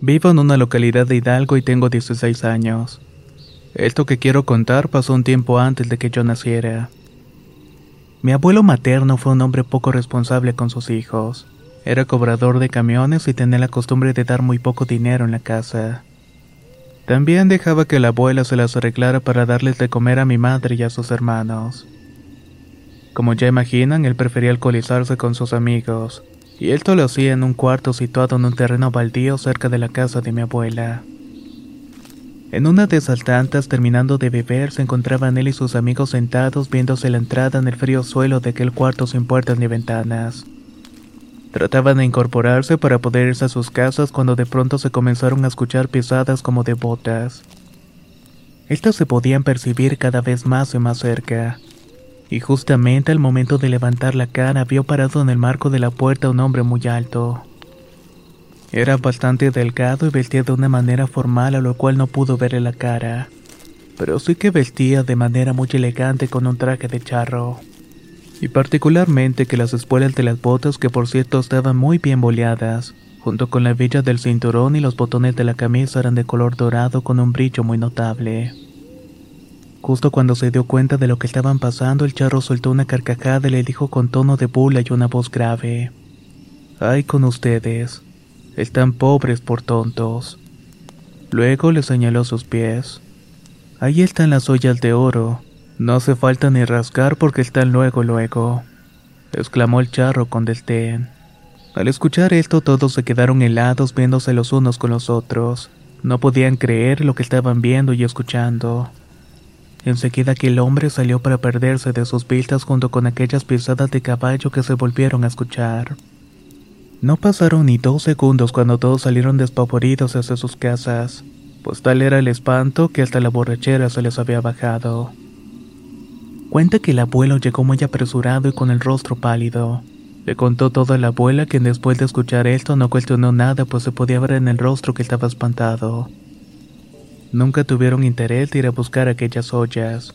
Vivo en una localidad de Hidalgo y tengo 16 años. Esto que quiero contar pasó un tiempo antes de que yo naciera. Mi abuelo materno fue un hombre poco responsable con sus hijos. Era cobrador de camiones y tenía la costumbre de dar muy poco dinero en la casa. También dejaba que la abuela se las arreglara para darles de comer a mi madre y a sus hermanos. Como ya imaginan, él prefería alcoholizarse con sus amigos, y esto lo hacía en un cuarto situado en un terreno baldío cerca de la casa de mi abuela. En una de esas tantas, terminando de beber, se encontraban él y sus amigos sentados viéndose la entrada en el frío suelo de aquel cuarto sin puertas ni ventanas. Trataban de incorporarse para poder irse a sus casas cuando de pronto se comenzaron a escuchar pisadas como de botas. Estas se podían percibir cada vez más y más cerca y justamente al momento de levantar la cara vio parado en el marco de la puerta un hombre muy alto. Era bastante delgado y vestía de una manera formal a lo cual no pudo verle la cara, pero sí que vestía de manera muy elegante con un traje de charro. Y particularmente que las espuelas de las botas que por cierto estaban muy bien boleadas, junto con la villa del cinturón y los botones de la camisa eran de color dorado con un brillo muy notable. Justo cuando se dio cuenta de lo que estaban pasando, el charro soltó una carcajada y le dijo con tono de burla y una voz grave. Ay con ustedes. Están pobres por tontos. Luego le señaló sus pies. Ahí están las ollas de oro. No hace falta ni rascar porque están luego luego. exclamó el charro con desdén. Al escuchar esto todos se quedaron helados viéndose los unos con los otros. No podían creer lo que estaban viendo y escuchando. Enseguida aquel hombre salió para perderse de sus vistas junto con aquellas pisadas de caballo que se volvieron a escuchar. No pasaron ni dos segundos cuando todos salieron despavoridos hacia sus casas, pues tal era el espanto que hasta la borrachera se les había bajado. Cuenta que el abuelo llegó muy apresurado y con el rostro pálido. Le contó todo a la abuela quien después de escuchar esto no cuestionó nada pues se podía ver en el rostro que estaba espantado. Nunca tuvieron interés de ir a buscar aquellas ollas,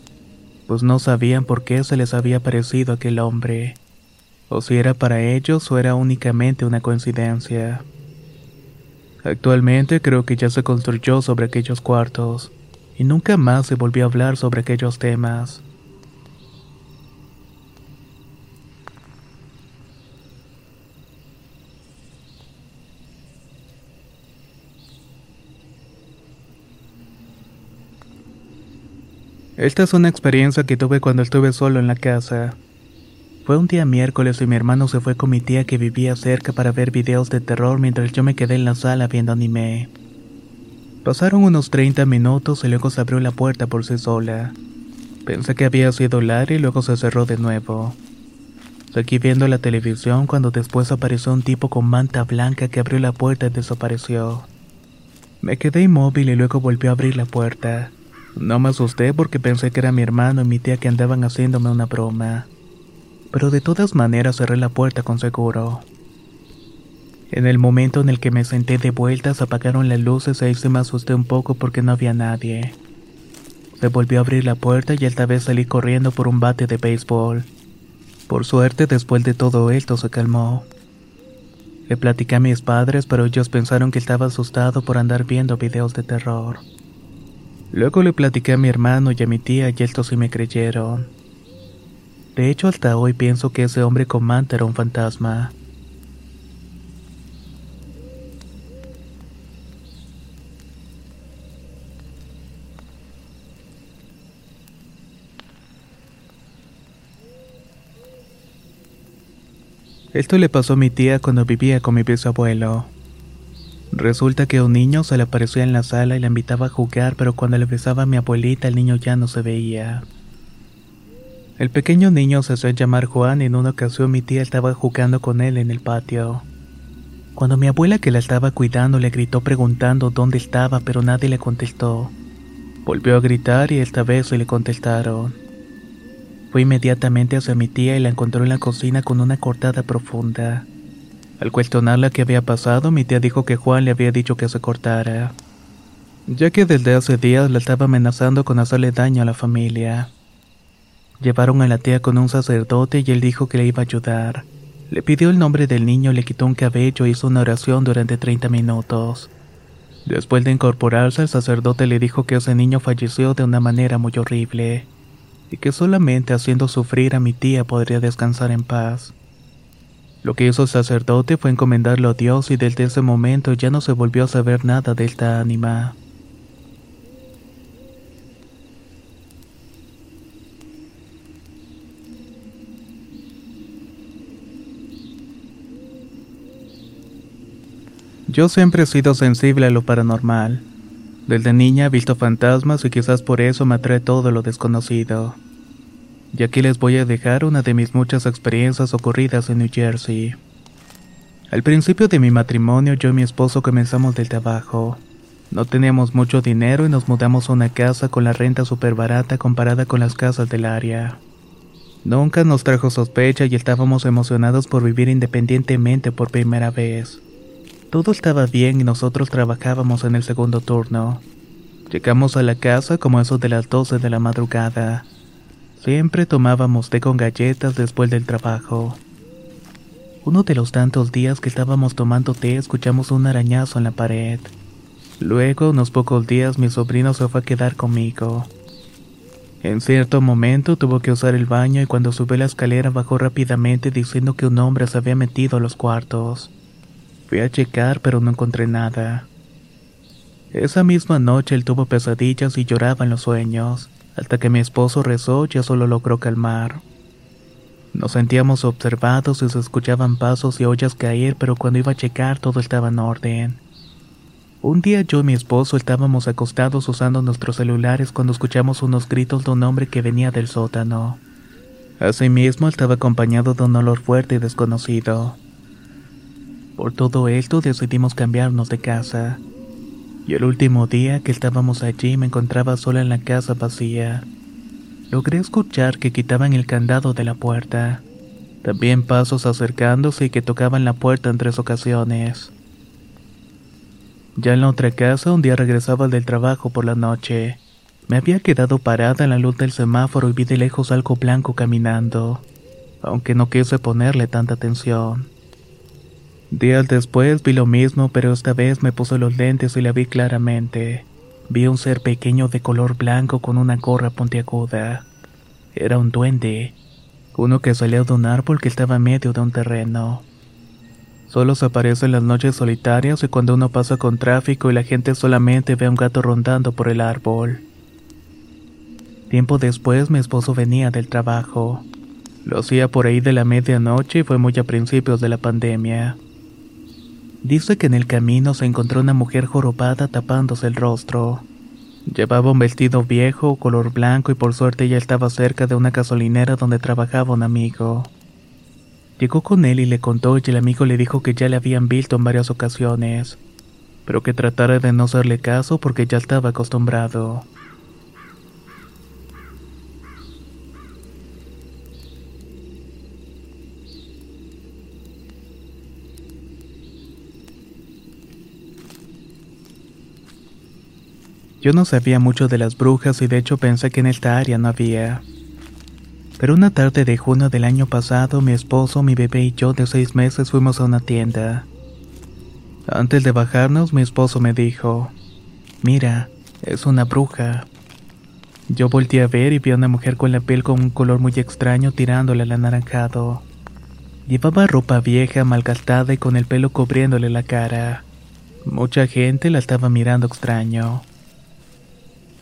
pues no sabían por qué se les había parecido aquel hombre, o si era para ellos o era únicamente una coincidencia. Actualmente creo que ya se construyó sobre aquellos cuartos, y nunca más se volvió a hablar sobre aquellos temas. Esta es una experiencia que tuve cuando estuve solo en la casa. Fue un día miércoles y mi hermano se fue con mi tía que vivía cerca para ver videos de terror mientras yo me quedé en la sala viendo anime. Pasaron unos 30 minutos y luego se abrió la puerta por sí sola. Pensé que había sido Larry y luego se cerró de nuevo. Seguí viendo la televisión cuando después apareció un tipo con manta blanca que abrió la puerta y desapareció. Me quedé inmóvil y luego volvió a abrir la puerta. No me asusté porque pensé que era mi hermano y mi tía que andaban haciéndome una broma. Pero de todas maneras cerré la puerta con seguro. En el momento en el que me senté de vuelta se apagaron las luces y ahí se me asusté un poco porque no había nadie. Me volvió a abrir la puerta y esta vez salí corriendo por un bate de béisbol. Por suerte, después de todo esto se calmó. Le platicé a mis padres, pero ellos pensaron que estaba asustado por andar viendo videos de terror. Luego le platiqué a mi hermano y a mi tía y estos sí me creyeron. De hecho, hasta hoy pienso que ese hombre con manta era un fantasma. Esto le pasó a mi tía cuando vivía con mi bisabuelo. Resulta que un niño se le aparecía en la sala y la invitaba a jugar, pero cuando le besaba a mi abuelita el niño ya no se veía. El pequeño niño se hacía llamar Juan y en una ocasión mi tía estaba jugando con él en el patio. Cuando mi abuela que la estaba cuidando le gritó preguntando dónde estaba, pero nadie le contestó. Volvió a gritar y esta vez se le contestaron. Fue inmediatamente hacia mi tía y la encontró en la cocina con una cortada profunda. Al cuestionarla qué había pasado, mi tía dijo que Juan le había dicho que se cortara, ya que desde hace días la estaba amenazando con hacerle daño a la familia. Llevaron a la tía con un sacerdote y él dijo que le iba a ayudar. Le pidió el nombre del niño, le quitó un cabello e hizo una oración durante 30 minutos. Después de incorporarse, el sacerdote le dijo que ese niño falleció de una manera muy horrible y que solamente haciendo sufrir a mi tía podría descansar en paz. Lo que hizo el sacerdote fue encomendarlo a Dios y desde ese momento ya no se volvió a saber nada de esta ánima. Yo siempre he sido sensible a lo paranormal. Desde niña he visto fantasmas y quizás por eso me atrae todo lo desconocido. Y aquí les voy a dejar una de mis muchas experiencias ocurridas en New Jersey. Al principio de mi matrimonio yo y mi esposo comenzamos del trabajo. No teníamos mucho dinero y nos mudamos a una casa con la renta súper barata comparada con las casas del área. Nunca nos trajo sospecha y estábamos emocionados por vivir independientemente por primera vez. Todo estaba bien y nosotros trabajábamos en el segundo turno. Llegamos a la casa como eso de las 12 de la madrugada. Siempre tomábamos té con galletas después del trabajo. Uno de los tantos días que estábamos tomando té escuchamos un arañazo en la pared. Luego, unos pocos días, mi sobrino se fue a quedar conmigo. En cierto momento tuvo que usar el baño y cuando subió la escalera bajó rápidamente diciendo que un hombre se había metido a los cuartos. Fui a checar pero no encontré nada. Esa misma noche él tuvo pesadillas y lloraba en los sueños, hasta que mi esposo rezó ya solo logró calmar. Nos sentíamos observados y se escuchaban pasos y ollas caer, pero cuando iba a checar todo estaba en orden. Un día yo y mi esposo estábamos acostados usando nuestros celulares cuando escuchamos unos gritos de un hombre que venía del sótano. Asimismo estaba acompañado de un olor fuerte y desconocido. Por todo esto decidimos cambiarnos de casa. Y el último día que estábamos allí me encontraba sola en la casa vacía. Logré escuchar que quitaban el candado de la puerta. También pasos acercándose y que tocaban la puerta en tres ocasiones. Ya en la otra casa, un día regresaba del trabajo por la noche. Me había quedado parada en la luz del semáforo y vi de lejos algo blanco caminando, aunque no quise ponerle tanta atención. Días después vi lo mismo, pero esta vez me puso los lentes y la vi claramente. Vi un ser pequeño de color blanco con una gorra puntiaguda. Era un duende, uno que salió de un árbol que estaba en medio de un terreno. Solo se aparece en las noches solitarias y cuando uno pasa con tráfico y la gente solamente ve a un gato rondando por el árbol. Tiempo después mi esposo venía del trabajo. Lo hacía por ahí de la medianoche y fue muy a principios de la pandemia. Dice que en el camino se encontró una mujer jorobada tapándose el rostro. Llevaba un vestido viejo, color blanco y por suerte ella estaba cerca de una gasolinera donde trabajaba un amigo. Llegó con él y le contó y el amigo le dijo que ya le habían visto en varias ocasiones, pero que tratara de no hacerle caso porque ya estaba acostumbrado. Yo no sabía mucho de las brujas y de hecho pensé que en esta área no había. Pero una tarde de junio del año pasado, mi esposo, mi bebé y yo de seis meses fuimos a una tienda. Antes de bajarnos, mi esposo me dijo, Mira, es una bruja. Yo volteé a ver y vi a una mujer con la piel con un color muy extraño tirándole al anaranjado. Llevaba ropa vieja, malgastada y con el pelo cubriéndole la cara. Mucha gente la estaba mirando extraño.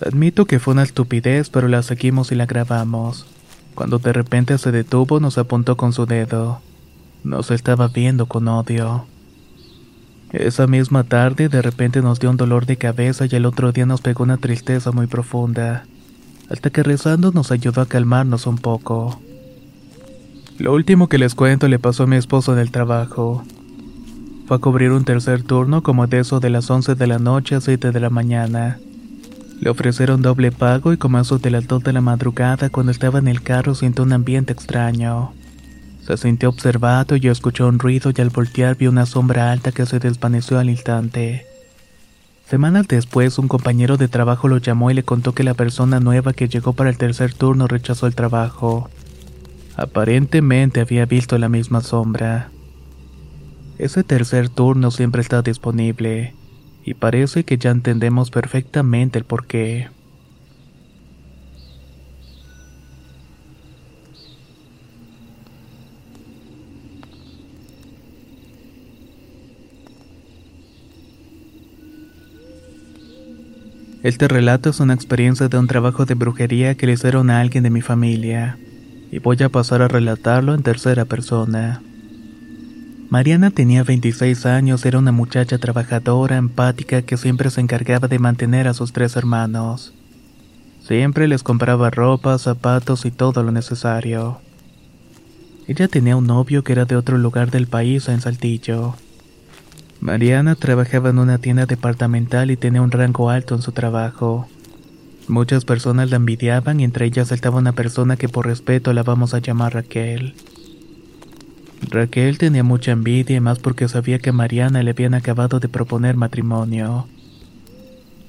Admito que fue una estupidez, pero la seguimos y la grabamos. Cuando de repente se detuvo, nos apuntó con su dedo. Nos estaba viendo con odio. Esa misma tarde, de repente nos dio un dolor de cabeza y el otro día nos pegó una tristeza muy profunda hasta que rezando nos ayudó a calmarnos un poco. Lo último que les cuento le pasó a mi esposo en el trabajo. Fue a cubrir un tercer turno como de eso de las 11 de la noche a 7 de la mañana. Le ofrecieron doble pago y eso de las 2 de la madrugada cuando estaba en el carro sintió un ambiente extraño. Se sintió observado y yo escuché un ruido y al voltear vi una sombra alta que se desvaneció al instante. Semanas después, un compañero de trabajo lo llamó y le contó que la persona nueva que llegó para el tercer turno rechazó el trabajo. Aparentemente había visto la misma sombra. Ese tercer turno siempre está disponible, y parece que ya entendemos perfectamente el porqué. Este relato es una experiencia de un trabajo de brujería que le hicieron a alguien de mi familia, y voy a pasar a relatarlo en tercera persona. Mariana tenía 26 años, era una muchacha trabajadora, empática, que siempre se encargaba de mantener a sus tres hermanos. Siempre les compraba ropa, zapatos y todo lo necesario. Ella tenía un novio que era de otro lugar del país, en Saltillo. Mariana trabajaba en una tienda departamental y tenía un rango alto en su trabajo. Muchas personas la envidiaban y entre ellas estaba una persona que por respeto la vamos a llamar Raquel. Raquel tenía mucha envidia más porque sabía que a Mariana le habían acabado de proponer matrimonio.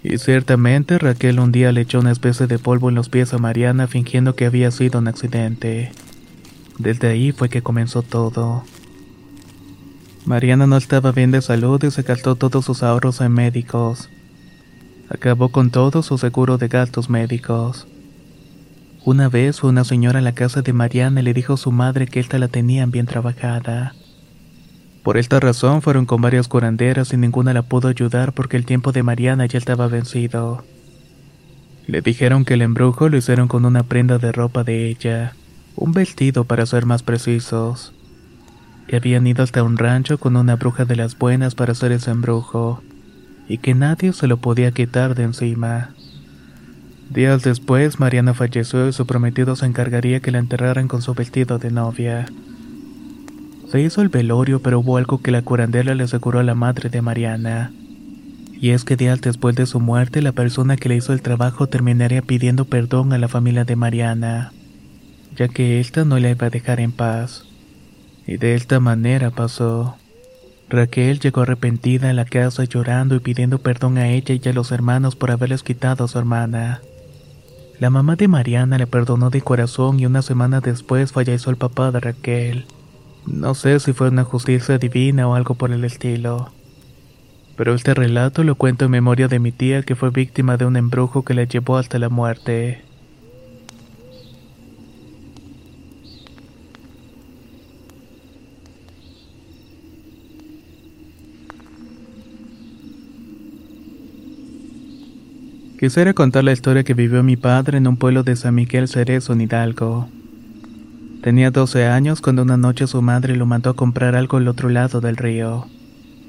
Y ciertamente Raquel un día le echó una especie de polvo en los pies a Mariana fingiendo que había sido un accidente. Desde ahí fue que comenzó todo. Mariana no estaba bien de salud y se gastó todos sus ahorros en médicos. Acabó con todo su seguro de gastos médicos. Una vez fue una señora a la casa de Mariana y le dijo a su madre que esta la tenían bien trabajada. Por esta razón fueron con varias curanderas y ninguna la pudo ayudar porque el tiempo de Mariana ya estaba vencido. Le dijeron que el embrujo lo hicieron con una prenda de ropa de ella, un vestido para ser más precisos que habían ido hasta un rancho con una bruja de las buenas para hacer ese embrujo, y que nadie se lo podía quitar de encima. Días después, Mariana falleció y su prometido se encargaría que la enterraran con su vestido de novia. Se hizo el velorio, pero hubo algo que la curandera le aseguró a la madre de Mariana. Y es que días después de su muerte, la persona que le hizo el trabajo terminaría pidiendo perdón a la familia de Mariana, ya que ésta no la iba a dejar en paz. Y de esta manera pasó. Raquel llegó arrepentida a la casa llorando y pidiendo perdón a ella y a los hermanos por haberles quitado a su hermana. La mamá de Mariana le perdonó de corazón y una semana después falleció el papá de Raquel. No sé si fue una justicia divina o algo por el estilo. Pero este relato lo cuento en memoria de mi tía que fue víctima de un embrujo que la llevó hasta la muerte. Quisiera contar la historia que vivió mi padre en un pueblo de San Miguel Cerezo, en Hidalgo. Tenía 12 años cuando una noche su madre lo mandó a comprar algo al otro lado del río.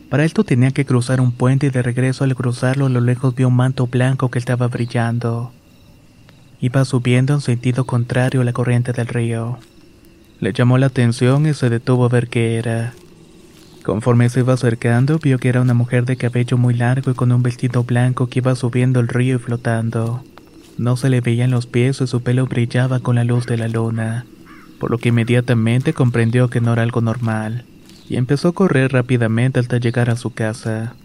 Para esto tenía que cruzar un puente y de regreso al cruzarlo a lo lejos vio un manto blanco que estaba brillando. Iba subiendo en sentido contrario a la corriente del río. Le llamó la atención y se detuvo a ver qué era. Conforme se iba acercando, vio que era una mujer de cabello muy largo y con un vestido blanco que iba subiendo el río y flotando. No se le veían los pies y su pelo brillaba con la luz de la luna, por lo que inmediatamente comprendió que no era algo normal, y empezó a correr rápidamente hasta llegar a su casa.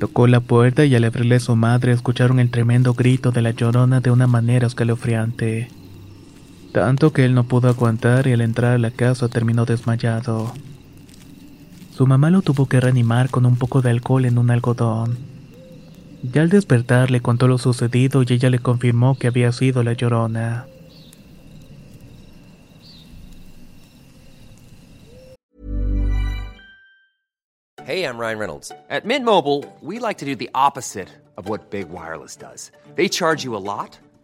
Tocó la puerta y al abrirle su madre escucharon el tremendo grito de la llorona de una manera escalofriante. Tanto que él no pudo aguantar y al entrar a la casa terminó desmayado. Su mamá lo tuvo que reanimar con un poco de alcohol en un algodón. Ya al despertar le contó lo sucedido y ella le confirmó que había sido la llorona. Hey, I'm Ryan Reynolds. At Mint Mobile, we like to do the opposite of what Big Wireless does. They charge you a lot,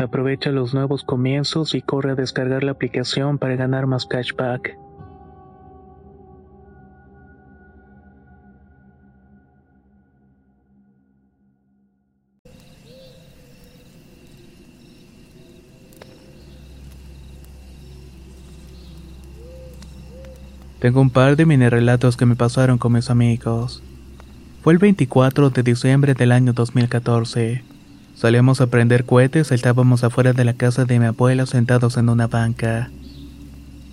Aprovecha los nuevos comienzos y corre a descargar la aplicación para ganar más cashback. Tengo un par de mini relatos que me pasaron con mis amigos. Fue el 24 de diciembre del año 2014. Salíamos a prender cohetes, estábamos afuera de la casa de mi abuela sentados en una banca.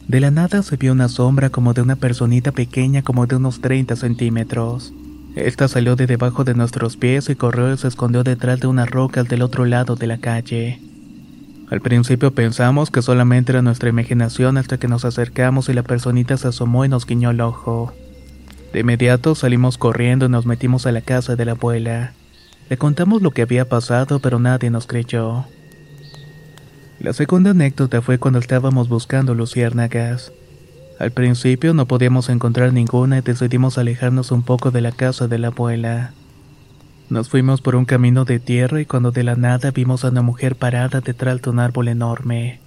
De la nada se vio una sombra como de una personita pequeña como de unos 30 centímetros. Esta salió de debajo de nuestros pies y corrió y se escondió detrás de unas rocas del otro lado de la calle. Al principio pensamos que solamente era nuestra imaginación hasta que nos acercamos y la personita se asomó y nos guiñó el ojo. De inmediato salimos corriendo y nos metimos a la casa de la abuela. Le contamos lo que había pasado, pero nadie nos creyó. La segunda anécdota fue cuando estábamos buscando luciérnagas. Al principio no podíamos encontrar ninguna y decidimos alejarnos un poco de la casa de la abuela. Nos fuimos por un camino de tierra y cuando de la nada vimos a una mujer parada detrás de un árbol enorme.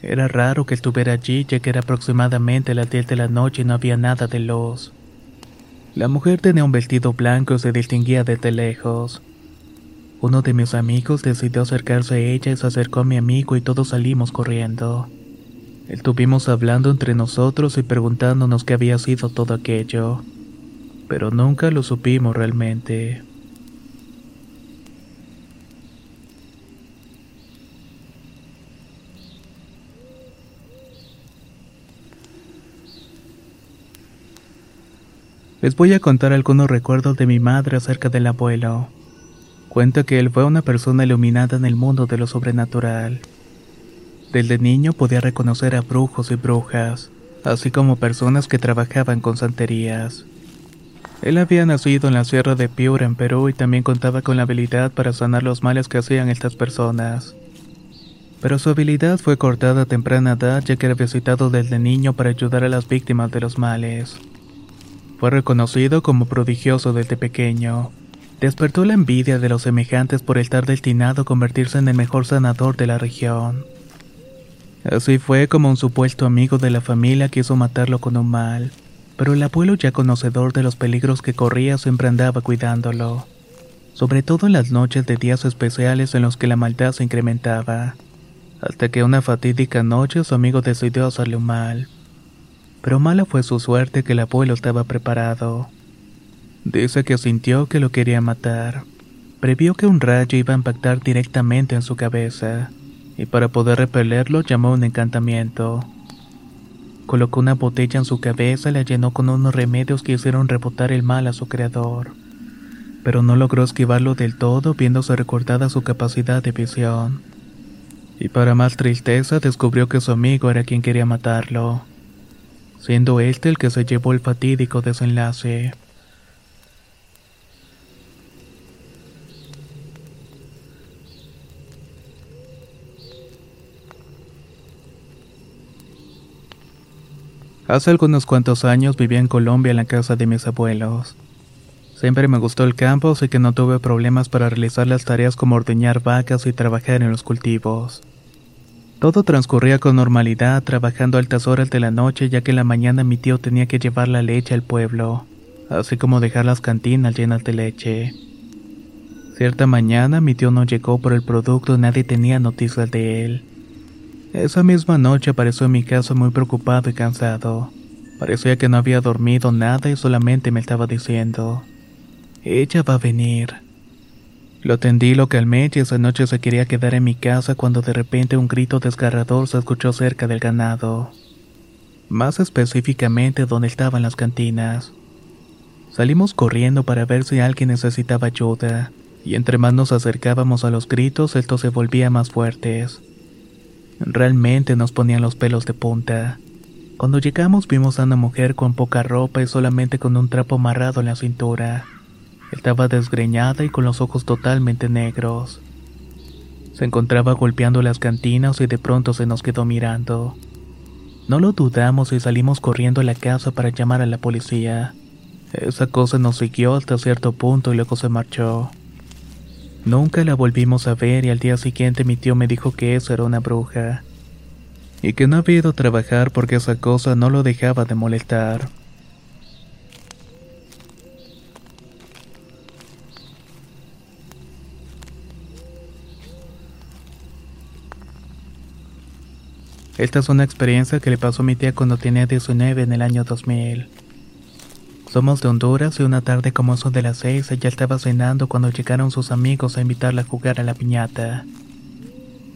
Era raro que estuviera allí ya que era aproximadamente las 10 de la noche y no había nada de luz. La mujer tenía un vestido blanco y se distinguía desde lejos. Uno de mis amigos decidió acercarse a ella y se acercó a mi amigo y todos salimos corriendo. Estuvimos hablando entre nosotros y preguntándonos qué había sido todo aquello, pero nunca lo supimos realmente. Les voy a contar algunos recuerdos de mi madre acerca del abuelo. Cuenta que él fue una persona iluminada en el mundo de lo sobrenatural. Desde niño podía reconocer a brujos y brujas, así como personas que trabajaban con santerías. Él había nacido en la Sierra de Piura, en Perú, y también contaba con la habilidad para sanar los males que hacían estas personas. Pero su habilidad fue cortada a temprana edad ya que era visitado desde niño para ayudar a las víctimas de los males. Fue reconocido como prodigioso desde pequeño. Despertó la envidia de los semejantes por estar destinado a convertirse en el mejor sanador de la región. Así fue como un supuesto amigo de la familia quiso matarlo con un mal, pero el abuelo ya conocedor de los peligros que corría siempre andaba cuidándolo, sobre todo en las noches de días especiales en los que la maldad se incrementaba, hasta que una fatídica noche su amigo decidió hacerle un mal. Pero mala fue su suerte que el abuelo estaba preparado. Dice que sintió que lo quería matar. Previó que un rayo iba a impactar directamente en su cabeza y para poder repelerlo llamó un encantamiento. Colocó una botella en su cabeza y la llenó con unos remedios que hicieron rebotar el mal a su creador. Pero no logró esquivarlo del todo, viéndose recortada su capacidad de visión. Y para más tristeza descubrió que su amigo era quien quería matarlo, siendo este el que se llevó el fatídico desenlace. Hace algunos cuantos años vivía en Colombia en la casa de mis abuelos. Siempre me gustó el campo, así que no tuve problemas para realizar las tareas como ordeñar vacas y trabajar en los cultivos. Todo transcurría con normalidad, trabajando altas horas de la noche, ya que en la mañana mi tío tenía que llevar la leche al pueblo, así como dejar las cantinas llenas de leche. Cierta mañana mi tío no llegó por el producto nadie tenía noticias de él. Esa misma noche apareció en mi casa muy preocupado y cansado. Parecía que no había dormido nada y solamente me estaba diciendo, ella va a venir. Lo tendí lo y esa noche se quería quedar en mi casa cuando de repente un grito desgarrador se escuchó cerca del ganado. Más específicamente donde estaban las cantinas. Salimos corriendo para ver si alguien necesitaba ayuda, y entre más nos acercábamos a los gritos, estos se volvían más fuertes. Realmente nos ponían los pelos de punta. Cuando llegamos vimos a una mujer con poca ropa y solamente con un trapo amarrado en la cintura. Estaba desgreñada y con los ojos totalmente negros. Se encontraba golpeando las cantinas y de pronto se nos quedó mirando. No lo dudamos y salimos corriendo a la casa para llamar a la policía. Esa cosa nos siguió hasta cierto punto y luego se marchó. Nunca la volvimos a ver y al día siguiente mi tío me dijo que eso era una bruja. Y que no había ido a trabajar porque esa cosa no lo dejaba de molestar. Esta es una experiencia que le pasó a mi tía cuando tenía 19 en el año 2000. Somos de Honduras y una tarde como eso de las seis ella estaba cenando cuando llegaron sus amigos a invitarla a jugar a la piñata.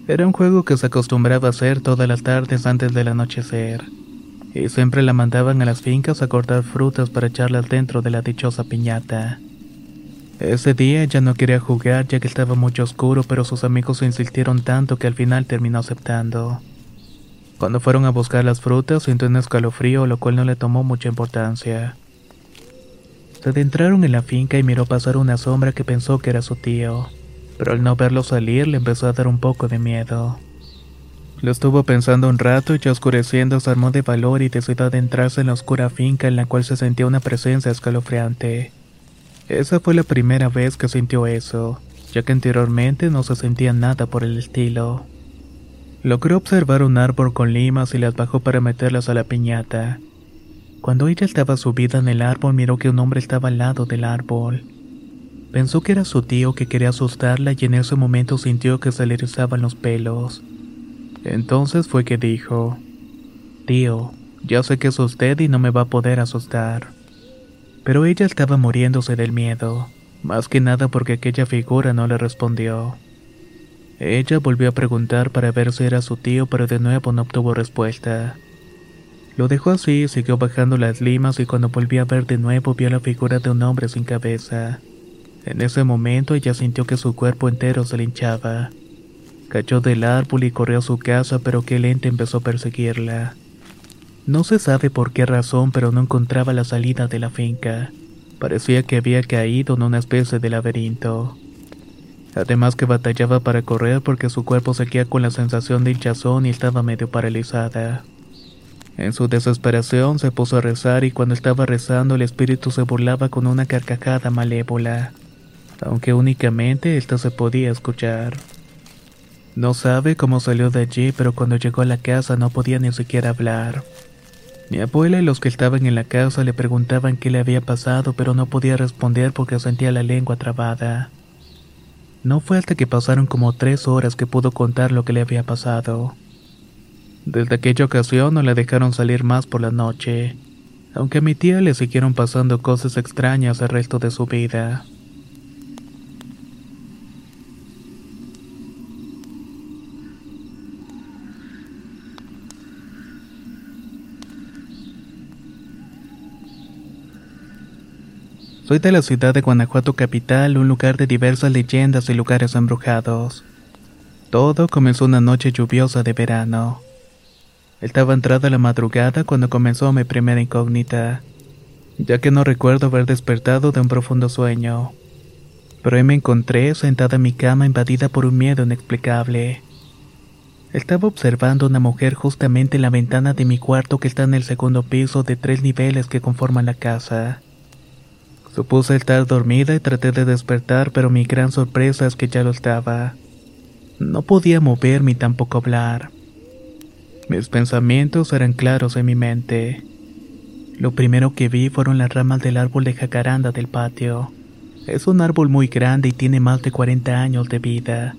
Era un juego que se acostumbraba a hacer todas las tardes antes del anochecer, y siempre la mandaban a las fincas a cortar frutas para echarlas dentro de la dichosa piñata. Ese día ella no quería jugar ya que estaba muy oscuro, pero sus amigos insistieron tanto que al final terminó aceptando. Cuando fueron a buscar las frutas sintió un escalofrío, lo cual no le tomó mucha importancia. Se adentraron en la finca y miró pasar una sombra que pensó que era su tío, pero al no verlo salir le empezó a dar un poco de miedo. Lo estuvo pensando un rato y ya oscureciendo se armó de valor y decidió adentrarse en la oscura finca en la cual se sentía una presencia escalofriante. Esa fue la primera vez que sintió eso, ya que anteriormente no se sentía nada por el estilo. Logró observar un árbol con limas y las bajó para meterlas a la piñata. Cuando ella estaba subida en el árbol miró que un hombre estaba al lado del árbol. Pensó que era su tío que quería asustarla y en ese momento sintió que se le erizaban los pelos. Entonces fue que dijo, Tío, ya sé que es usted y no me va a poder asustar. Pero ella estaba muriéndose del miedo, más que nada porque aquella figura no le respondió. Ella volvió a preguntar para ver si era su tío, pero de nuevo no obtuvo respuesta. Lo dejó así y siguió bajando las limas y cuando volvió a ver de nuevo vio la figura de un hombre sin cabeza. En ese momento ella sintió que su cuerpo entero se le hinchaba. Cayó del árbol y corrió a su casa pero que el ente empezó a perseguirla. No se sabe por qué razón, pero no encontraba la salida de la finca. Parecía que había caído en una especie de laberinto. Además que batallaba para correr porque su cuerpo seguía con la sensación de hinchazón y estaba medio paralizada. En su desesperación se puso a rezar y cuando estaba rezando el espíritu se burlaba con una carcajada malévola, aunque únicamente esta se podía escuchar. No sabe cómo salió de allí, pero cuando llegó a la casa no podía ni siquiera hablar. Mi abuela y los que estaban en la casa le preguntaban qué le había pasado, pero no podía responder porque sentía la lengua trabada. No fue hasta que pasaron como tres horas que pudo contar lo que le había pasado. Desde aquella ocasión no la dejaron salir más por la noche, aunque a mi tía le siguieron pasando cosas extrañas el resto de su vida. Soy de la ciudad de Guanajuato capital, un lugar de diversas leyendas y lugares embrujados. Todo comenzó una noche lluviosa de verano. Estaba entrada la madrugada cuando comenzó mi primera incógnita, ya que no recuerdo haber despertado de un profundo sueño. Pero me encontré sentada en mi cama invadida por un miedo inexplicable. Estaba observando a una mujer justamente en la ventana de mi cuarto que está en el segundo piso de tres niveles que conforman la casa. Supuse estar dormida y traté de despertar, pero mi gran sorpresa es que ya lo estaba. No podía moverme ni tampoco hablar. Mis pensamientos eran claros en mi mente. Lo primero que vi fueron las ramas del árbol de jacaranda del patio. Es un árbol muy grande y tiene más de 40 años de vida.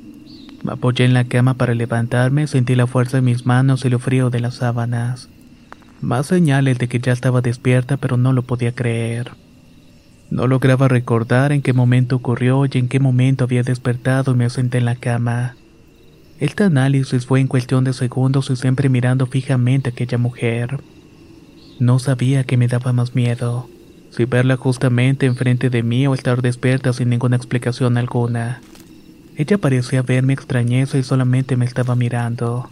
Me apoyé en la cama para levantarme, sentí la fuerza en mis manos y lo frío de las sábanas. Más señales de que ya estaba despierta, pero no lo podía creer. No lograba recordar en qué momento ocurrió y en qué momento había despertado y me senté en la cama. Este análisis fue en cuestión de segundos y siempre mirando fijamente a aquella mujer. No sabía qué me daba más miedo, si verla justamente enfrente de mí o estar despierta sin ninguna explicación alguna. Ella parecía ver mi extrañeza y solamente me estaba mirando.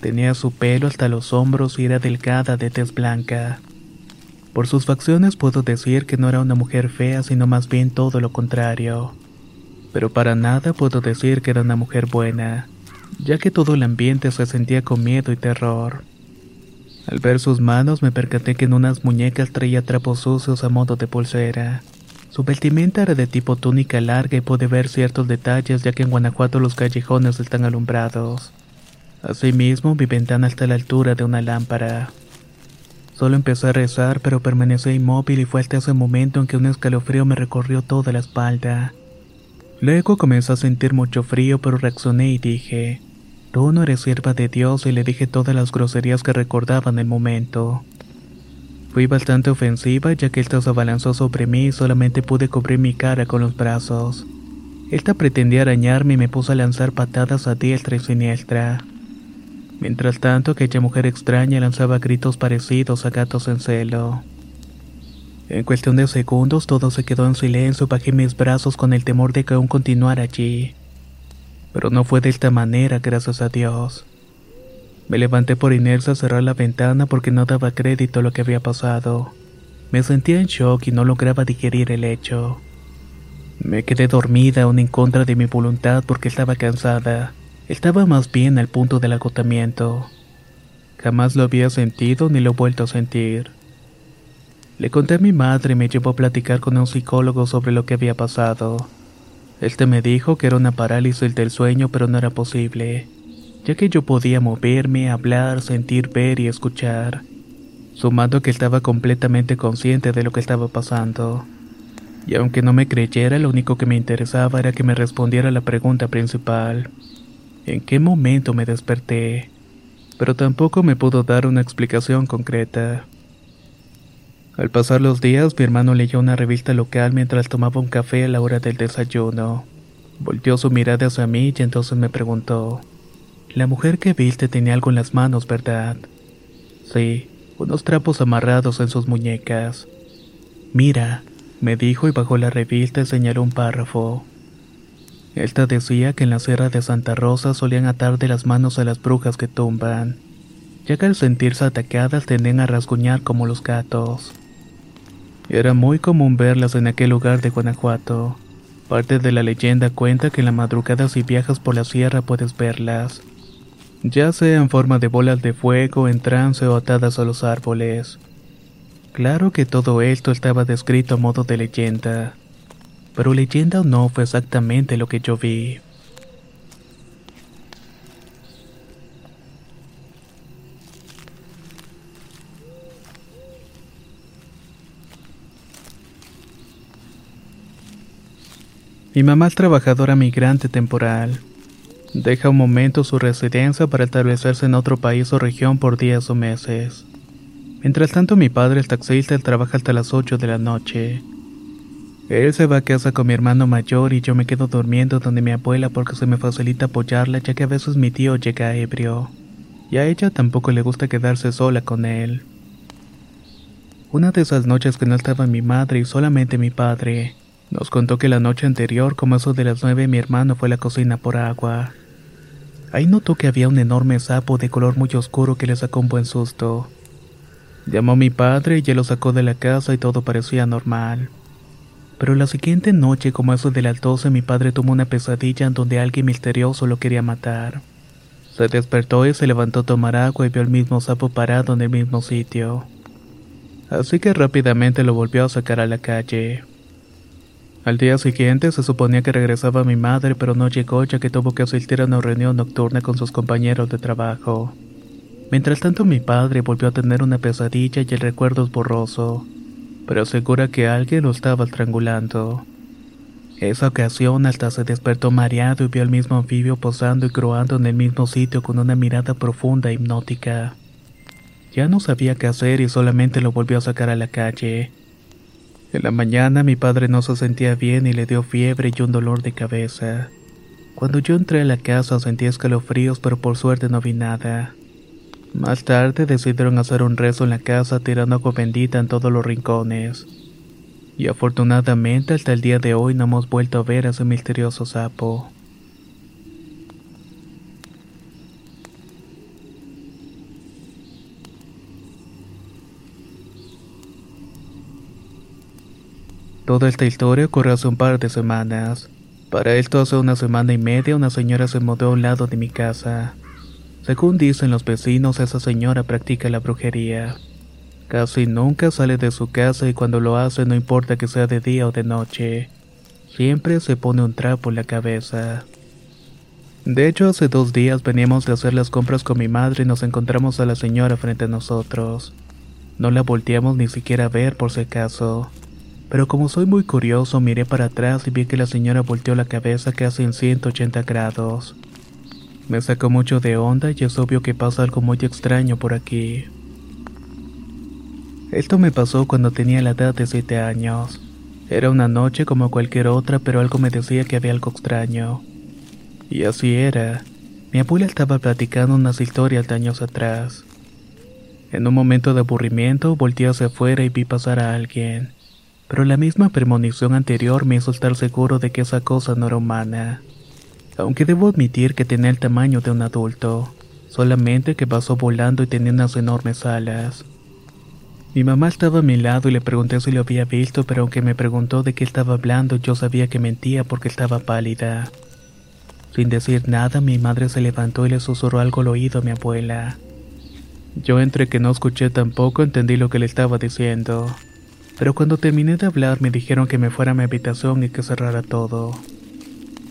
Tenía su pelo hasta los hombros y era delgada de tez blanca. Por sus facciones puedo decir que no era una mujer fea, sino más bien todo lo contrario. Pero para nada puedo decir que era una mujer buena, ya que todo el ambiente se sentía con miedo y terror. Al ver sus manos me percaté que en unas muñecas traía trapos sucios a modo de pulsera. Su vestimenta era de tipo túnica larga y pude ver ciertos detalles ya que en Guanajuato los callejones están alumbrados. Asimismo, mi ventana está a la altura de una lámpara. Solo empecé a rezar, pero permanecí inmóvil y fue hasta ese momento en que un escalofrío me recorrió toda la espalda. Luego comencé a sentir mucho frío, pero reaccioné y dije, tú no eres sierva de Dios y le dije todas las groserías que recordaba en el momento. Fui bastante ofensiva ya que esta se abalanzó sobre mí y solamente pude cubrir mi cara con los brazos. Esta pretendía arañarme y me puso a lanzar patadas a diestra y siniestra. Mientras tanto, aquella mujer extraña lanzaba gritos parecidos a gatos en celo. En cuestión de segundos todo se quedó en silencio, bajé mis brazos con el temor de que aún continuara allí. Pero no fue de esta manera, gracias a Dios. Me levanté por inercia a cerrar la ventana porque no daba crédito a lo que había pasado. Me sentía en shock y no lograba digerir el hecho. Me quedé dormida aún en contra de mi voluntad porque estaba cansada. Estaba más bien al punto del agotamiento. Jamás lo había sentido ni lo he vuelto a sentir. Le conté a mi madre y me llevó a platicar con un psicólogo sobre lo que había pasado. Este me dijo que era una parálisis del sueño, pero no era posible, ya que yo podía moverme, hablar, sentir, ver y escuchar, sumando que estaba completamente consciente de lo que estaba pasando. Y aunque no me creyera, lo único que me interesaba era que me respondiera la pregunta principal en qué momento me desperté, pero tampoco me pudo dar una explicación concreta. Al pasar los días, mi hermano leyó una revista local mientras tomaba un café a la hora del desayuno. Volteó su mirada hacia mí y entonces me preguntó, La mujer que viste tenía algo en las manos, ¿verdad? Sí, unos trapos amarrados en sus muñecas. Mira, me dijo y bajó la revista y señaló un párrafo. Esta decía que en la Sierra de Santa Rosa solían atar de las manos a las brujas que tumban. ya que al sentirse atacadas tendían a rasguñar como los gatos. Era muy común verlas en aquel lugar de Guanajuato. Parte de la leyenda cuenta que en la madrugada si viajas por la sierra puedes verlas, ya sea en forma de bolas de fuego, en trance o atadas a los árboles. Claro que todo esto estaba descrito a modo de leyenda, pero leyenda o no fue exactamente lo que yo vi. Mi mamá es trabajadora migrante temporal. Deja un momento su residencia para establecerse en otro país o región por días o meses. Mientras tanto mi padre es taxista, trabaja hasta las 8 de la noche. Él se va a casa con mi hermano mayor y yo me quedo durmiendo donde mi abuela porque se me facilita apoyarla ya que a veces mi tío llega ebrio. Y a ella tampoco le gusta quedarse sola con él. Una de esas noches que no estaba mi madre y solamente mi padre, nos contó que la noche anterior, como eso de las nueve, mi hermano fue a la cocina por agua. Ahí notó que había un enorme sapo de color muy oscuro que le sacó un buen susto. Llamó a mi padre y él lo sacó de la casa y todo parecía normal. Pero la siguiente noche, como eso de las doce, mi padre tuvo una pesadilla en donde alguien misterioso lo quería matar. Se despertó y se levantó a tomar agua y vio el mismo sapo parado en el mismo sitio. Así que rápidamente lo volvió a sacar a la calle. Al día siguiente se suponía que regresaba mi madre, pero no llegó ya que tuvo que asistir a una reunión nocturna con sus compañeros de trabajo. Mientras tanto mi padre volvió a tener una pesadilla y el recuerdo es borroso, pero asegura que alguien lo estaba estrangulando. Esa ocasión hasta se despertó mareado y vio al mismo anfibio posando y croando en el mismo sitio con una mirada profunda e hipnótica. Ya no sabía qué hacer y solamente lo volvió a sacar a la calle. En la mañana mi padre no se sentía bien y le dio fiebre y un dolor de cabeza. Cuando yo entré a la casa sentí escalofríos pero por suerte no vi nada. Más tarde decidieron hacer un rezo en la casa tirando agua bendita en todos los rincones. Y afortunadamente hasta el día de hoy no hemos vuelto a ver a ese misterioso sapo. Toda esta historia ocurrió hace un par de semanas. Para esto hace una semana y media una señora se mudó a un lado de mi casa. Según dicen los vecinos, esa señora practica la brujería. Casi nunca sale de su casa y cuando lo hace no importa que sea de día o de noche. Siempre se pone un trapo en la cabeza. De hecho, hace dos días veníamos de hacer las compras con mi madre y nos encontramos a la señora frente a nosotros. No la volteamos ni siquiera a ver por si acaso pero como soy muy curioso miré para atrás y vi que la señora volteó la cabeza casi en 180 grados. Me sacó mucho de onda y es obvio que pasa algo muy extraño por aquí. Esto me pasó cuando tenía la edad de 7 años. Era una noche como cualquier otra, pero algo me decía que había algo extraño. Y así era. Mi abuela estaba platicando unas historias de años atrás. En un momento de aburrimiento volteé hacia afuera y vi pasar a alguien pero la misma premonición anterior me hizo estar seguro de que esa cosa no era humana. Aunque debo admitir que tenía el tamaño de un adulto, solamente que pasó volando y tenía unas enormes alas. Mi mamá estaba a mi lado y le pregunté si lo había visto, pero aunque me preguntó de qué estaba hablando, yo sabía que mentía porque estaba pálida. Sin decir nada, mi madre se levantó y le susurró algo al oído a mi abuela. Yo entre que no escuché tampoco entendí lo que le estaba diciendo pero cuando terminé de hablar me dijeron que me fuera a mi habitación y que cerrara todo.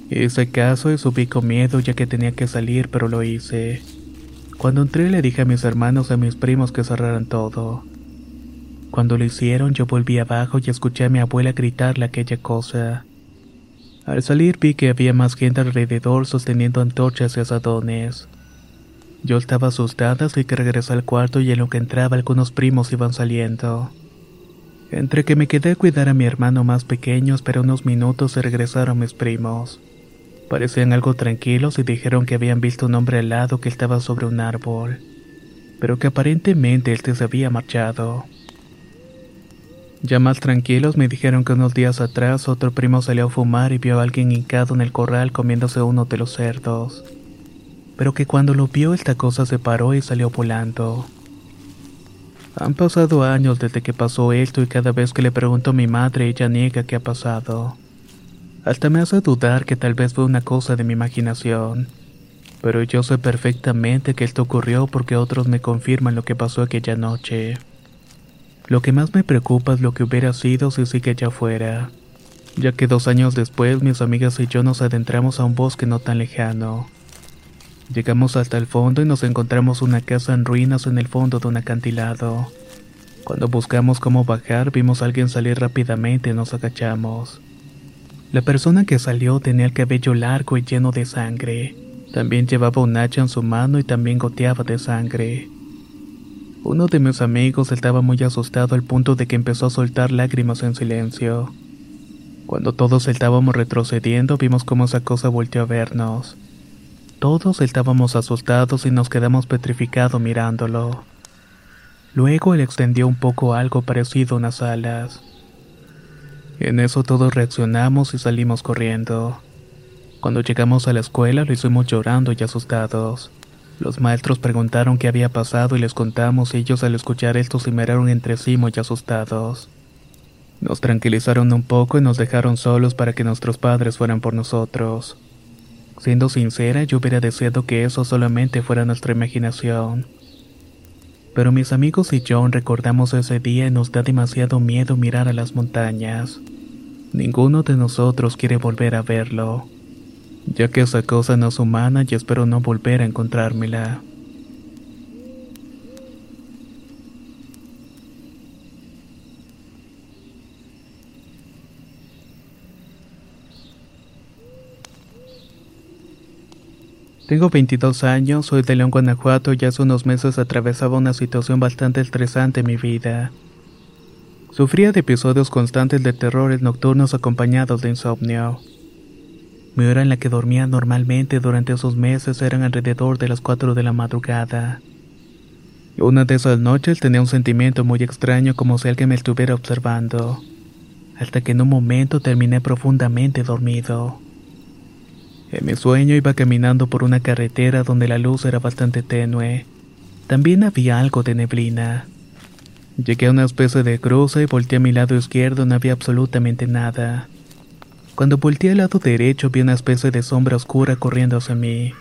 Hice caso y subí con miedo ya que tenía que salir, pero lo hice. Cuando entré le dije a mis hermanos y a mis primos que cerraran todo. Cuando lo hicieron yo volví abajo y escuché a mi abuela gritarle aquella cosa. Al salir vi que había más gente alrededor sosteniendo antorchas y asadones. Yo estaba asustada así que regresé al cuarto y en lo que entraba algunos primos iban saliendo. Entre que me quedé a cuidar a mi hermano más pequeño, esperé unos minutos y regresaron mis primos. Parecían algo tranquilos y dijeron que habían visto un hombre alado que estaba sobre un árbol, pero que aparentemente él se había marchado. Ya más tranquilos me dijeron que unos días atrás otro primo salió a fumar y vio a alguien hincado en el corral comiéndose uno de los cerdos. pero que cuando lo vio esta cosa se paró y salió volando. Han pasado años desde que pasó esto y cada vez que le pregunto a mi madre ella niega que ha pasado. Hasta me hace dudar que tal vez fue una cosa de mi imaginación. Pero yo sé perfectamente que esto ocurrió porque otros me confirman lo que pasó aquella noche. Lo que más me preocupa es lo que hubiera sido si sigue allá afuera, ya que dos años después mis amigas y yo nos adentramos a un bosque no tan lejano. Llegamos hasta el fondo y nos encontramos una casa en ruinas en el fondo de un acantilado. Cuando buscamos cómo bajar, vimos a alguien salir rápidamente y nos agachamos. La persona que salió tenía el cabello largo y lleno de sangre. También llevaba un hacha en su mano y también goteaba de sangre. Uno de mis amigos estaba muy asustado al punto de que empezó a soltar lágrimas en silencio. Cuando todos estábamos retrocediendo, vimos cómo esa cosa volteó a vernos. Todos estábamos asustados y nos quedamos petrificados mirándolo. Luego él extendió un poco algo parecido a unas alas. En eso todos reaccionamos y salimos corriendo. Cuando llegamos a la escuela lo hicimos llorando y asustados. Los maestros preguntaron qué había pasado y les contamos y ellos al escuchar esto se miraron entre sí muy asustados. Nos tranquilizaron un poco y nos dejaron solos para que nuestros padres fueran por nosotros. Siendo sincera, yo hubiera deseado que eso solamente fuera nuestra imaginación. Pero mis amigos y yo recordamos ese día y nos da demasiado miedo mirar a las montañas. Ninguno de nosotros quiere volver a verlo, ya que esa cosa no es humana y espero no volver a encontrármela. Tengo 22 años, soy de León, Guanajuato y hace unos meses atravesaba una situación bastante estresante en mi vida. Sufría de episodios constantes de terrores nocturnos acompañados de insomnio. Mi hora en la que dormía normalmente durante esos meses eran alrededor de las 4 de la madrugada. Una de esas noches tenía un sentimiento muy extraño como si alguien me estuviera observando, hasta que en un momento terminé profundamente dormido. En mi sueño iba caminando por una carretera donde la luz era bastante tenue. También había algo de neblina. Llegué a una especie de cruce y volteé a mi lado izquierdo, no había absolutamente nada. Cuando volteé al lado derecho vi una especie de sombra oscura corriendo hacia mí.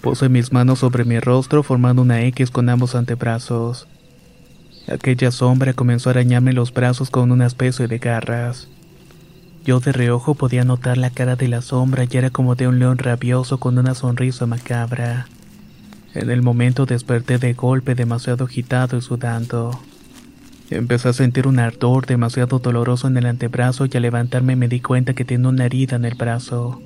Puse mis manos sobre mi rostro formando una X con ambos antebrazos. Aquella sombra comenzó a arañarme los brazos con una especie de garras. Yo de reojo podía notar la cara de la sombra y era como de un león rabioso con una sonrisa macabra. En el momento desperté de golpe demasiado agitado y sudando. Empecé a sentir un ardor demasiado doloroso en el antebrazo y al levantarme me di cuenta que tenía una herida en el brazo.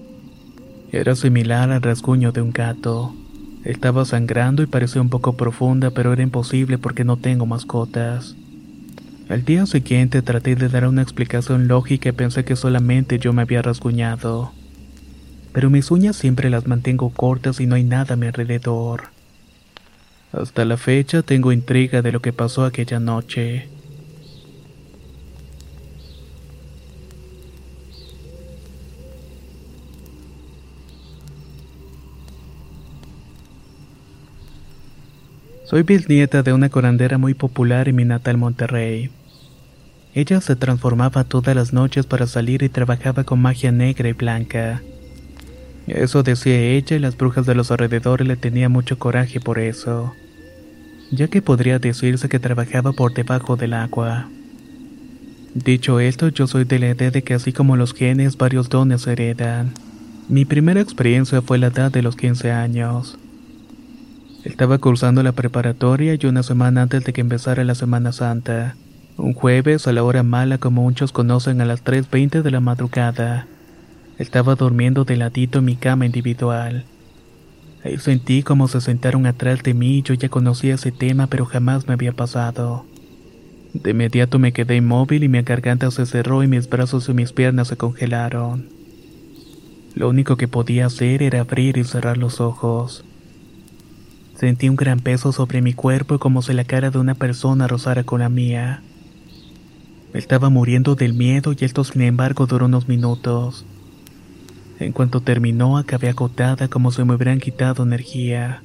Era similar al rasguño de un gato. Estaba sangrando y parecía un poco profunda, pero era imposible porque no tengo mascotas. Al día siguiente traté de dar una explicación lógica y pensé que solamente yo me había rasguñado. Pero mis uñas siempre las mantengo cortas y no hay nada a mi alrededor. Hasta la fecha tengo intriga de lo que pasó aquella noche. Soy bisnieta de una corandera muy popular en mi natal Monterrey. Ella se transformaba todas las noches para salir y trabajaba con magia negra y blanca. Eso decía ella y las brujas de los alrededores le tenían mucho coraje por eso, ya que podría decirse que trabajaba por debajo del agua. Dicho esto, yo soy de la idea de que así como los genes, varios dones se heredan. Mi primera experiencia fue la edad de los 15 años. Estaba cursando la preparatoria y una semana antes de que empezara la Semana Santa. Un jueves a la hora mala como muchos conocen a las 3.20 de la madrugada. Estaba durmiendo de ladito en mi cama individual. Ahí sentí como se sentaron atrás de mí yo ya conocía ese tema pero jamás me había pasado. De inmediato me quedé inmóvil y mi garganta se cerró y mis brazos y mis piernas se congelaron. Lo único que podía hacer era abrir y cerrar los ojos. Sentí un gran peso sobre mi cuerpo como si la cara de una persona rozara con la mía. Estaba muriendo del miedo y esto sin embargo duró unos minutos. En cuanto terminó, acabé agotada como si me hubieran quitado energía.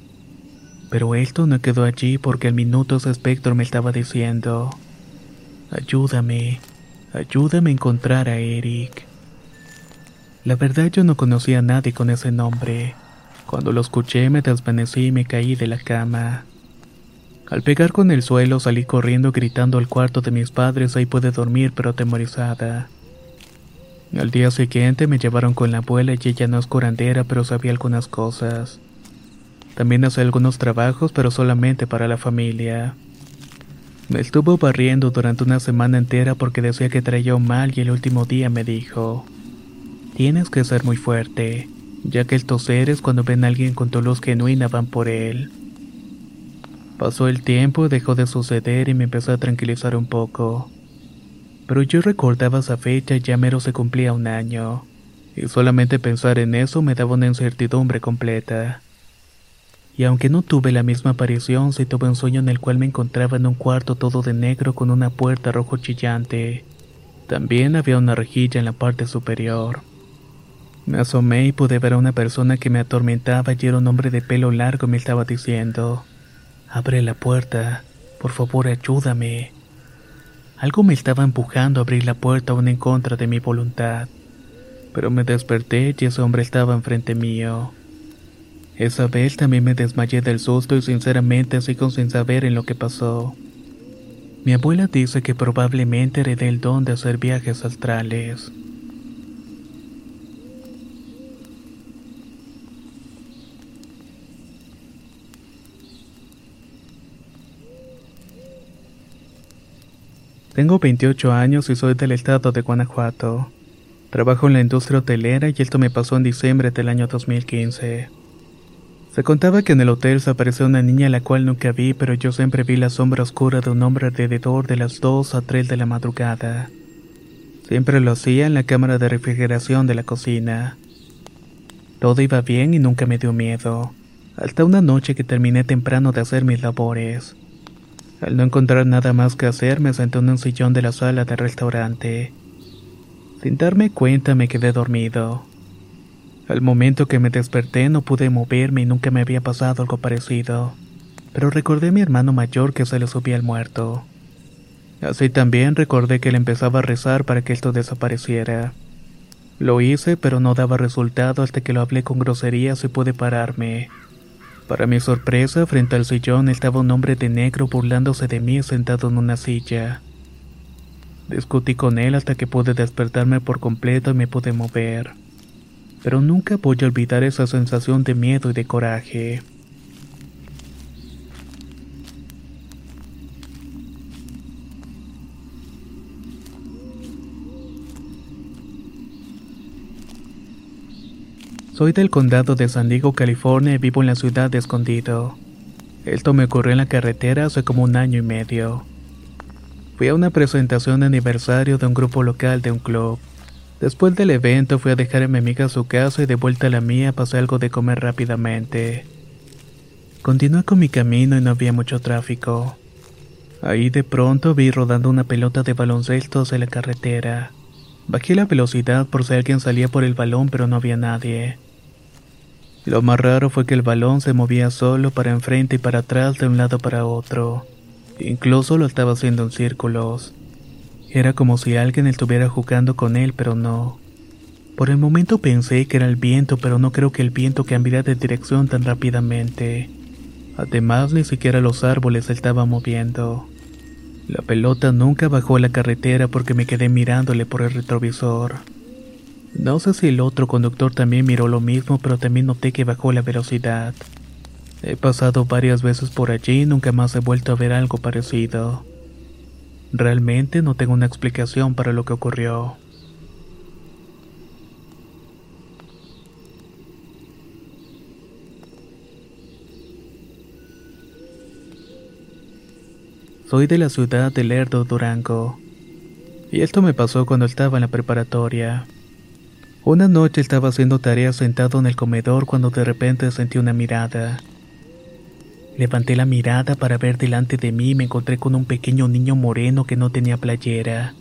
Pero esto no quedó allí porque al minuto ese espectro me estaba diciendo, ayúdame, ayúdame a encontrar a Eric. La verdad yo no conocía a nadie con ese nombre. Cuando lo escuché me desvanecí y me caí de la cama. Al pegar con el suelo salí corriendo gritando al cuarto de mis padres ahí puede dormir pero atemorizada. Al día siguiente me llevaron con la abuela y ella no es curandera pero sabía algunas cosas. También hace algunos trabajos pero solamente para la familia. Me estuvo barriendo durante una semana entera porque decía que traía un mal y el último día me dijo, tienes que ser muy fuerte, ya que estos seres cuando ven a alguien con tu luz genuina van por él. Pasó el tiempo, dejó de suceder y me empezó a tranquilizar un poco. Pero yo recordaba esa fecha y ya mero se cumplía un año, y solamente pensar en eso me daba una incertidumbre completa. Y aunque no tuve la misma aparición, sí tuve un sueño en el cual me encontraba en un cuarto todo de negro con una puerta rojo chillante. También había una rejilla en la parte superior. Me asomé y pude ver a una persona que me atormentaba y era un hombre de pelo largo me estaba diciendo, Abre la puerta, por favor ayúdame. Algo me estaba empujando a abrir la puerta aún en contra de mi voluntad, pero me desperté y ese hombre estaba enfrente mío. Esa vez también me desmayé del susto y sinceramente sigo sin saber en lo que pasó. Mi abuela dice que probablemente heredé el don de hacer viajes astrales. Tengo 28 años y soy del estado de Guanajuato. Trabajo en la industria hotelera y esto me pasó en diciembre del año 2015. Se contaba que en el hotel se apareció una niña a la cual nunca vi, pero yo siempre vi la sombra oscura de un hombre alrededor de las 2 a 3 de la madrugada. Siempre lo hacía en la cámara de refrigeración de la cocina. Todo iba bien y nunca me dio miedo, hasta una noche que terminé temprano de hacer mis labores. Al no encontrar nada más que hacer, me senté en un sillón de la sala del restaurante. Sin darme cuenta me quedé dormido. Al momento que me desperté no pude moverme y nunca me había pasado algo parecido, pero recordé a mi hermano mayor que se le subía el muerto. Así también recordé que él empezaba a rezar para que esto desapareciera. Lo hice, pero no daba resultado hasta que lo hablé con groserías y pude pararme. Para mi sorpresa, frente al sillón estaba un hombre de negro burlándose de mí sentado en una silla. Discutí con él hasta que pude despertarme por completo y me pude mover. Pero nunca voy a olvidar esa sensación de miedo y de coraje. Soy del condado de San Diego, California y vivo en la ciudad de Escondido. Esto me ocurrió en la carretera hace como un año y medio. Fui a una presentación de aniversario de un grupo local de un club. Después del evento fui a dejar a mi amiga a su casa y de vuelta a la mía pasé algo de comer rápidamente. Continué con mi camino y no había mucho tráfico. Ahí de pronto vi rodando una pelota de baloncesto hacia la carretera. Bajé la velocidad por si alguien salía por el balón pero no había nadie. Lo más raro fue que el balón se movía solo para enfrente y para atrás de un lado para otro. Incluso lo estaba haciendo en círculos. Era como si alguien estuviera jugando con él, pero no. Por el momento pensé que era el viento, pero no creo que el viento cambiara de dirección tan rápidamente. Además, ni siquiera los árboles se estaban moviendo. La pelota nunca bajó a la carretera porque me quedé mirándole por el retrovisor. No sé si el otro conductor también miró lo mismo, pero también noté que bajó la velocidad. He pasado varias veces por allí y nunca más he vuelto a ver algo parecido. Realmente no tengo una explicación para lo que ocurrió. Soy de la ciudad de Lerdo, Durango. Y esto me pasó cuando estaba en la preparatoria. Una noche estaba haciendo tareas sentado en el comedor cuando de repente sentí una mirada. Levanté la mirada para ver delante de mí y me encontré con un pequeño niño moreno que no tenía playera.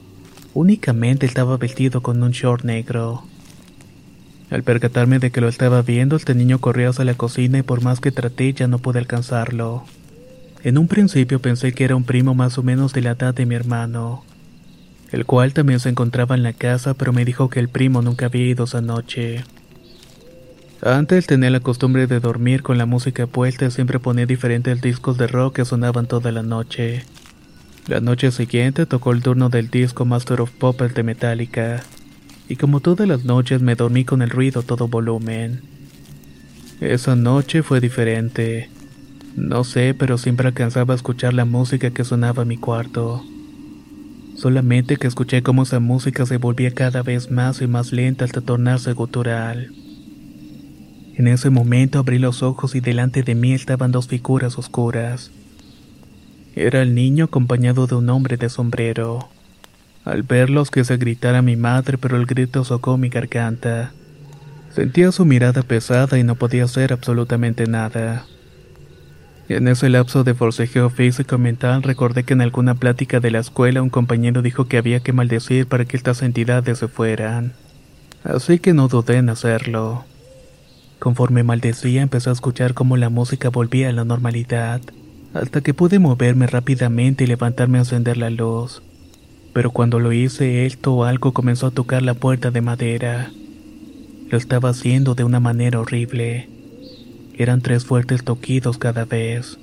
Únicamente estaba vestido con un short negro. Al percatarme de que lo estaba viendo, este niño corrió hacia la cocina y por más que traté ya no pude alcanzarlo. En un principio pensé que era un primo más o menos de la edad de mi hermano, el cual también se encontraba en la casa, pero me dijo que el primo nunca había ido esa noche. Antes tenía la costumbre de dormir con la música puesta y siempre ponía diferentes discos de rock que sonaban toda la noche. La noche siguiente tocó el turno del disco Master of Puppets de Metallica, y como todas las noches me dormí con el ruido todo volumen. Esa noche fue diferente. No sé, pero siempre alcanzaba a escuchar la música que sonaba en mi cuarto. Solamente que escuché cómo esa música se volvía cada vez más y más lenta hasta tornarse gutural. En ese momento abrí los ojos y delante de mí estaban dos figuras oscuras. Era el niño acompañado de un hombre de sombrero. Al verlos quise gritar a mi madre, pero el grito socó mi garganta. Sentía su mirada pesada y no podía hacer absolutamente nada. En ese lapso de forcejeo físico mental recordé que en alguna plática de la escuela un compañero dijo que había que maldecir para que estas entidades se fueran. Así que no dudé en hacerlo. Conforme maldecía empecé a escuchar cómo la música volvía a la normalidad, hasta que pude moverme rápidamente y levantarme a encender la luz. Pero cuando lo hice, esto o algo comenzó a tocar la puerta de madera. Lo estaba haciendo de una manera horrible. Eran tres fuertes toquidos cada vez,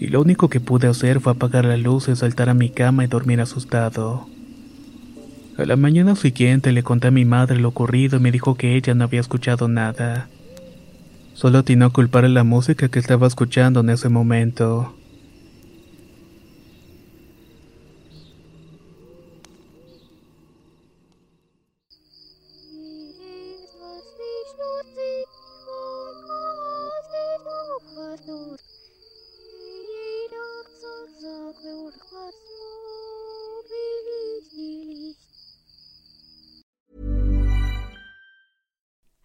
y lo único que pude hacer fue apagar la luz y saltar a mi cama y dormir asustado. A la mañana siguiente le conté a mi madre lo ocurrido y me dijo que ella no había escuchado nada. Solo atinó a culpar a la música que estaba escuchando en ese momento.